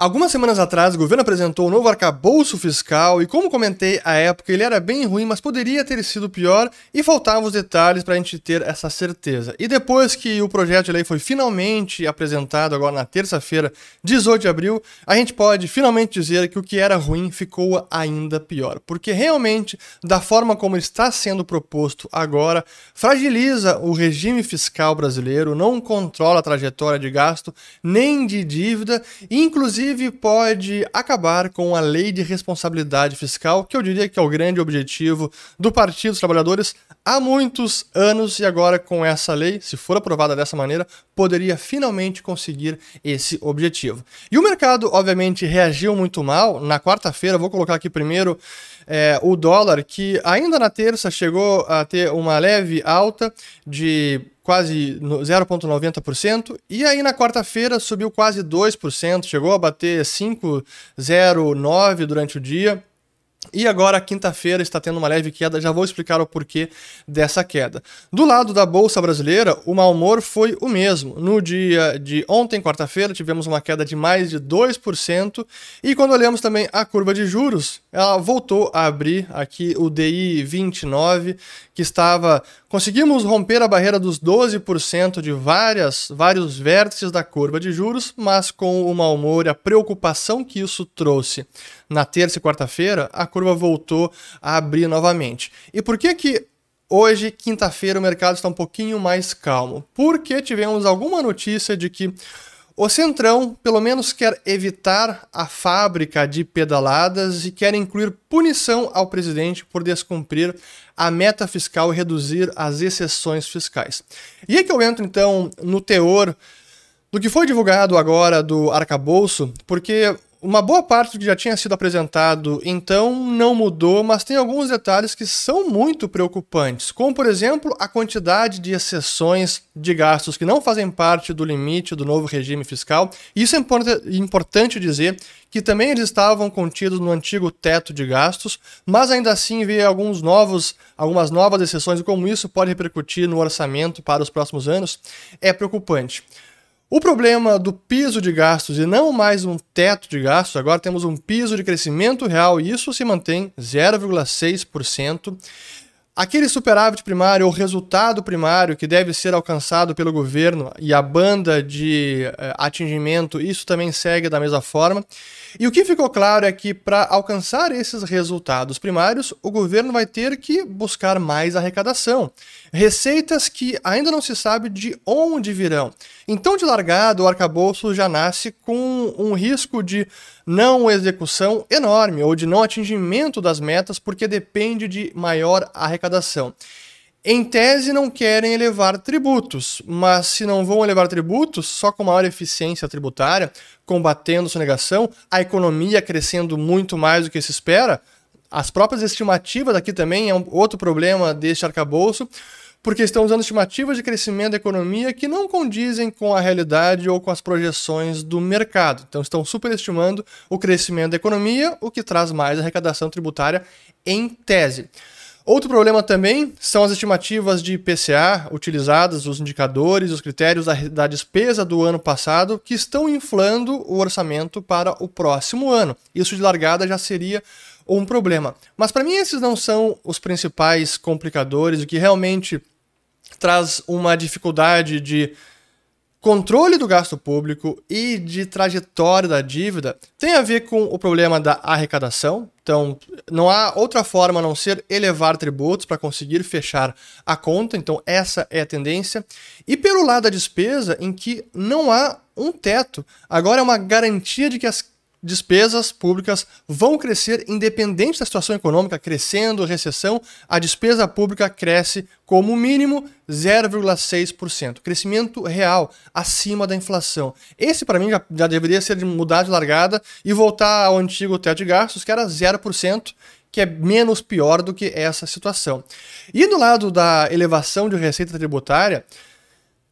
Algumas semanas atrás, o governo apresentou um novo arcabouço fiscal e, como comentei à época, ele era bem ruim, mas poderia ter sido pior e faltavam os detalhes para a gente ter essa certeza. E depois que o projeto de lei foi finalmente apresentado, agora na terça-feira, 18 de abril, a gente pode finalmente dizer que o que era ruim ficou ainda pior, porque realmente, da forma como está sendo proposto agora, fragiliza o regime fiscal brasileiro, não controla a trajetória de gasto nem de dívida, e inclusive inclusive pode acabar com a lei de responsabilidade fiscal, que eu diria que é o grande objetivo do Partido dos Trabalhadores há muitos anos e agora com essa lei, se for aprovada dessa maneira, poderia finalmente conseguir esse objetivo. E o mercado, obviamente, reagiu muito mal. Na quarta-feira, vou colocar aqui primeiro é, o dólar, que ainda na terça chegou a ter uma leve alta de quase 0,90%, e aí na quarta-feira subiu quase 2%, chegou a bater 5,09% durante o dia. E agora, quinta-feira, está tendo uma leve queda, já vou explicar o porquê dessa queda. Do lado da Bolsa Brasileira, o mau humor foi o mesmo. No dia de ontem, quarta-feira, tivemos uma queda de mais de 2%, e quando olhamos também a curva de juros, ela voltou a abrir aqui o DI 29, que estava. Conseguimos romper a barreira dos 12% de várias, vários vértices da curva de juros, mas com o mau humor e a preocupação que isso trouxe na terça e quarta-feira, a curva voltou a abrir novamente. E por que que hoje, quinta-feira, o mercado está um pouquinho mais calmo? Porque tivemos alguma notícia de que o Centrão, pelo menos, quer evitar a fábrica de pedaladas e quer incluir punição ao presidente por descumprir a meta fiscal e reduzir as exceções fiscais. E aí que eu entro, então, no teor do que foi divulgado agora do arcabouço, porque uma boa parte do que já tinha sido apresentado então não mudou, mas tem alguns detalhes que são muito preocupantes, como por exemplo a quantidade de exceções de gastos que não fazem parte do limite do novo regime fiscal. Isso é importante dizer que também eles estavam contidos no antigo teto de gastos, mas ainda assim vê alguns novos, algumas novas exceções e como isso pode repercutir no orçamento para os próximos anos é preocupante. O problema do piso de gastos e não mais um teto de gastos, agora temos um piso de crescimento real e isso se mantém 0,6%. Aquele superávit primário ou resultado primário que deve ser alcançado pelo governo e a banda de eh, atingimento, isso também segue da mesma forma. E o que ficou claro é que para alcançar esses resultados primários, o governo vai ter que buscar mais arrecadação. Receitas que ainda não se sabe de onde virão. Então, de largada, o arcabouço já nasce com um risco de não execução enorme ou de não atingimento das metas, porque depende de maior arrecadação. Em tese, não querem elevar tributos, mas se não vão elevar tributos, só com maior eficiência tributária, combatendo sonegação, a economia crescendo muito mais do que se espera, as próprias estimativas aqui também é um outro problema deste arcabouço, porque estão usando estimativas de crescimento da economia que não condizem com a realidade ou com as projeções do mercado. Então, estão superestimando o crescimento da economia, o que traz mais arrecadação tributária em tese. Outro problema também são as estimativas de IPCA utilizadas, os indicadores, os critérios da, da, despesa do ano passado, que estão inflando o orçamento para o próximo ano. Isso de largada já seria um problema. Mas para mim esses não são os principais complicadores, o que realmente traz uma dificuldade de controle do gasto público e de trajetória da dívida tem a ver com o problema da arrecadação. Então, não há outra forma a não ser elevar tributos para conseguir fechar a conta. Então, essa é a tendência. E pelo lado da despesa, em que não há um teto. Agora é uma garantia de que as despesas públicas vão crescer independente da situação econômica, crescendo, recessão, a despesa pública cresce como mínimo 0,6%. Crescimento real, acima da inflação. Esse, para mim, já, já deveria ser mudar de largada e voltar ao antigo teto de gastos, que era 0%, que é menos pior do que essa situação. E do lado da elevação de receita tributária,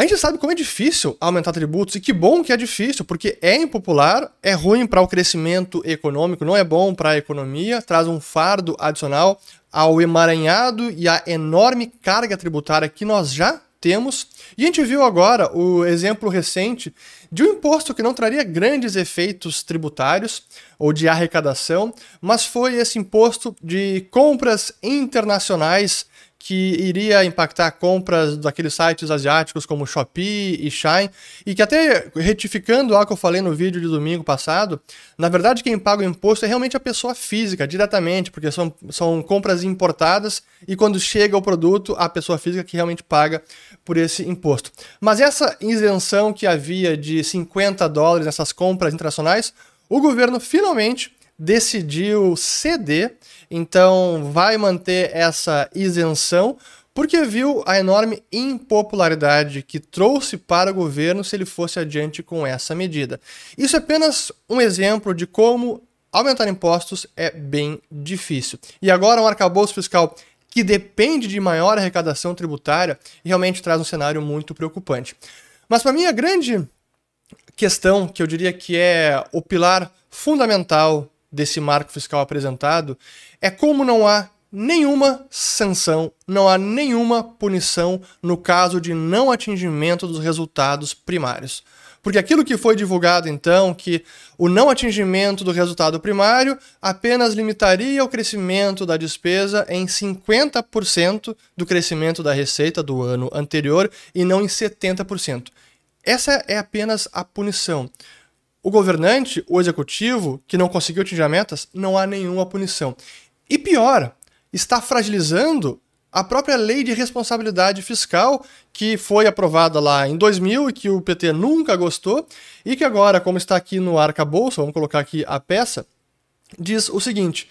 a gente sabe como é difícil aumentar tributos e que bom que é difícil, porque é impopular, é ruim para o crescimento econômico, não é bom para a economia, traz um fardo adicional ao emaranhado e à enorme carga tributária que nós já temos. E a gente viu agora o exemplo recente de um imposto que não traria grandes efeitos tributários ou de arrecadação, mas foi esse imposto de compras internacionais que iria impactar compras daqueles sites asiáticos como Shopee e Shine, e que até retificando algo que eu falei no vídeo de domingo passado, na verdade quem paga o imposto é realmente a pessoa física, diretamente, porque são, são compras importadas e quando chega o produto, a pessoa física que realmente paga por esse imposto. Mas essa isenção que havia de 50 dólares nessas compras internacionais, o governo finalmente decidiu ceder, então vai manter essa isenção, porque viu a enorme impopularidade que trouxe para o governo se ele fosse adiante com essa medida. Isso é apenas um exemplo de como aumentar impostos é bem difícil. E agora um arcabouço fiscal que depende de maior arrecadação tributária realmente traz um cenário muito preocupante. Mas para mim a grande questão que eu diria que é o pilar fundamental desse marco fiscal apresentado é como não há nenhuma sanção, não há nenhuma punição no caso de não atingimento dos resultados primários. Porque aquilo que foi divulgado então, que o não atingimento do resultado primário apenas limitaria o crescimento da despesa em 50% do crescimento da receita do ano anterior e não em 70%. Essa é apenas a punição. O governante, o executivo, que não conseguiu atingir metas, não há nenhuma punição. E pior, está fragilizando a própria lei de responsabilidade fiscal que foi aprovada lá em 2000 e que o PT nunca gostou e que agora, como está aqui no arcabouço, vamos colocar aqui a peça, diz o seguinte: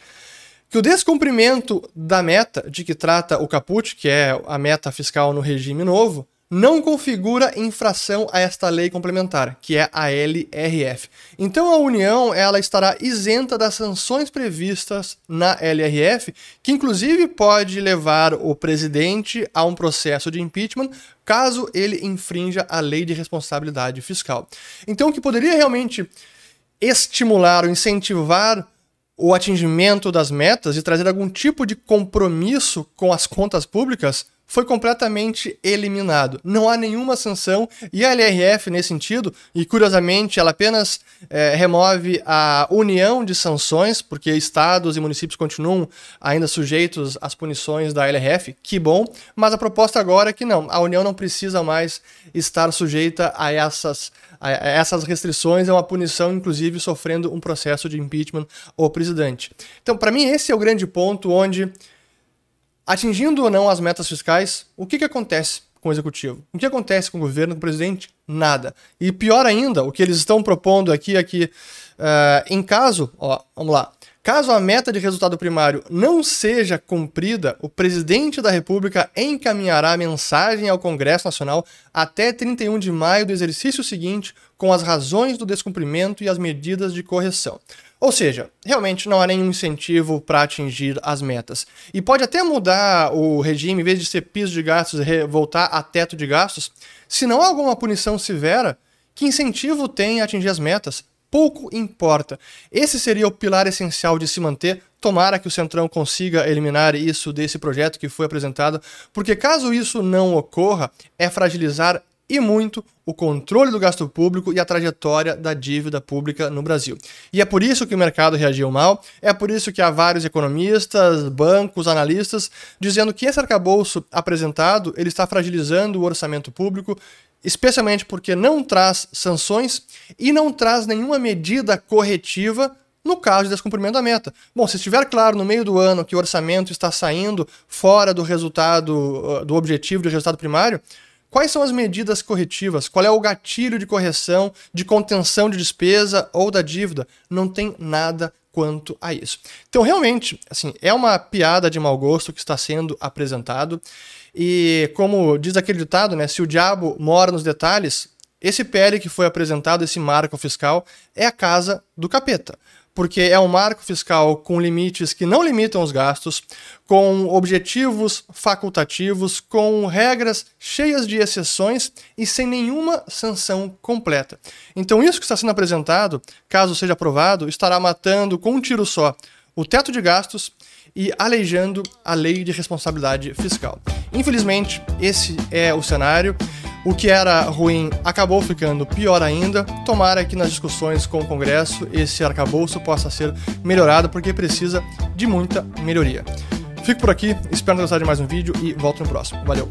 que o descumprimento da meta de que trata o caput, que é a meta fiscal no regime novo, não configura infração a esta lei complementar, que é a LRF. Então a União ela estará isenta das sanções previstas na LRF, que inclusive pode levar o presidente a um processo de impeachment caso ele infrinja a lei de responsabilidade fiscal. Então o que poderia realmente estimular ou incentivar o atingimento das metas e trazer algum tipo de compromisso com as contas públicas foi completamente eliminado. Não há nenhuma sanção e a LRF, nesse sentido, e curiosamente, ela apenas é, remove a união de sanções, porque estados e municípios continuam ainda sujeitos às punições da LRF, que bom, mas a proposta agora é que não, a União não precisa mais estar sujeita a essas, a essas restrições, é uma punição, inclusive, sofrendo um processo de impeachment ou presidente. Então, para mim, esse é o grande ponto onde Atingindo ou não as metas fiscais, o que, que acontece com o executivo? O que acontece com o governo, com o presidente? Nada. E pior ainda, o que eles estão propondo aqui é que, uh, em caso, ó, vamos lá, Caso a meta de resultado primário não seja cumprida, o presidente da República encaminhará mensagem ao Congresso Nacional até 31 de maio do exercício seguinte com as razões do descumprimento e as medidas de correção. Ou seja, realmente não há nenhum incentivo para atingir as metas. E pode até mudar o regime, em vez de ser piso de gastos, voltar a teto de gastos, se não há alguma punição severa, que incentivo tem a atingir as metas? Pouco importa. Esse seria o pilar essencial de se manter. Tomara que o Centrão consiga eliminar isso desse projeto que foi apresentado, porque caso isso não ocorra, é fragilizar e muito o controle do gasto público e a trajetória da dívida pública no Brasil. E é por isso que o mercado reagiu mal, é por isso que há vários economistas, bancos, analistas dizendo que esse arcabouço apresentado ele está fragilizando o orçamento público, especialmente porque não traz sanções e não traz nenhuma medida corretiva no caso de descumprimento da meta. Bom, se estiver claro no meio do ano que o orçamento está saindo fora do resultado, do objetivo de resultado primário, Quais são as medidas corretivas? Qual é o gatilho de correção, de contenção de despesa ou da dívida? Não tem nada quanto a isso. Então, realmente, assim, é uma piada de mau gosto que está sendo apresentado. E como diz aquele ditado, né, se o diabo mora nos detalhes, esse PL que foi apresentado, esse marco fiscal, é a casa do capeta porque é um marco fiscal com limites que não limitam os gastos, com objetivos facultativos, com regras cheias de exceções e sem nenhuma sanção completa. Então, isso que está sendo apresentado, caso seja aprovado, estará matando com um tiro só o teto de gastos e aleijando a lei de responsabilidade fiscal. Infelizmente, esse é o cenário. O que era ruim acabou ficando pior ainda. Tomara que nas discussões com o Congresso esse arcabouço possa ser melhorado, porque precisa de muita melhoria. Fico por aqui, espero ter gostado de mais um vídeo e volto no próximo. Valeu!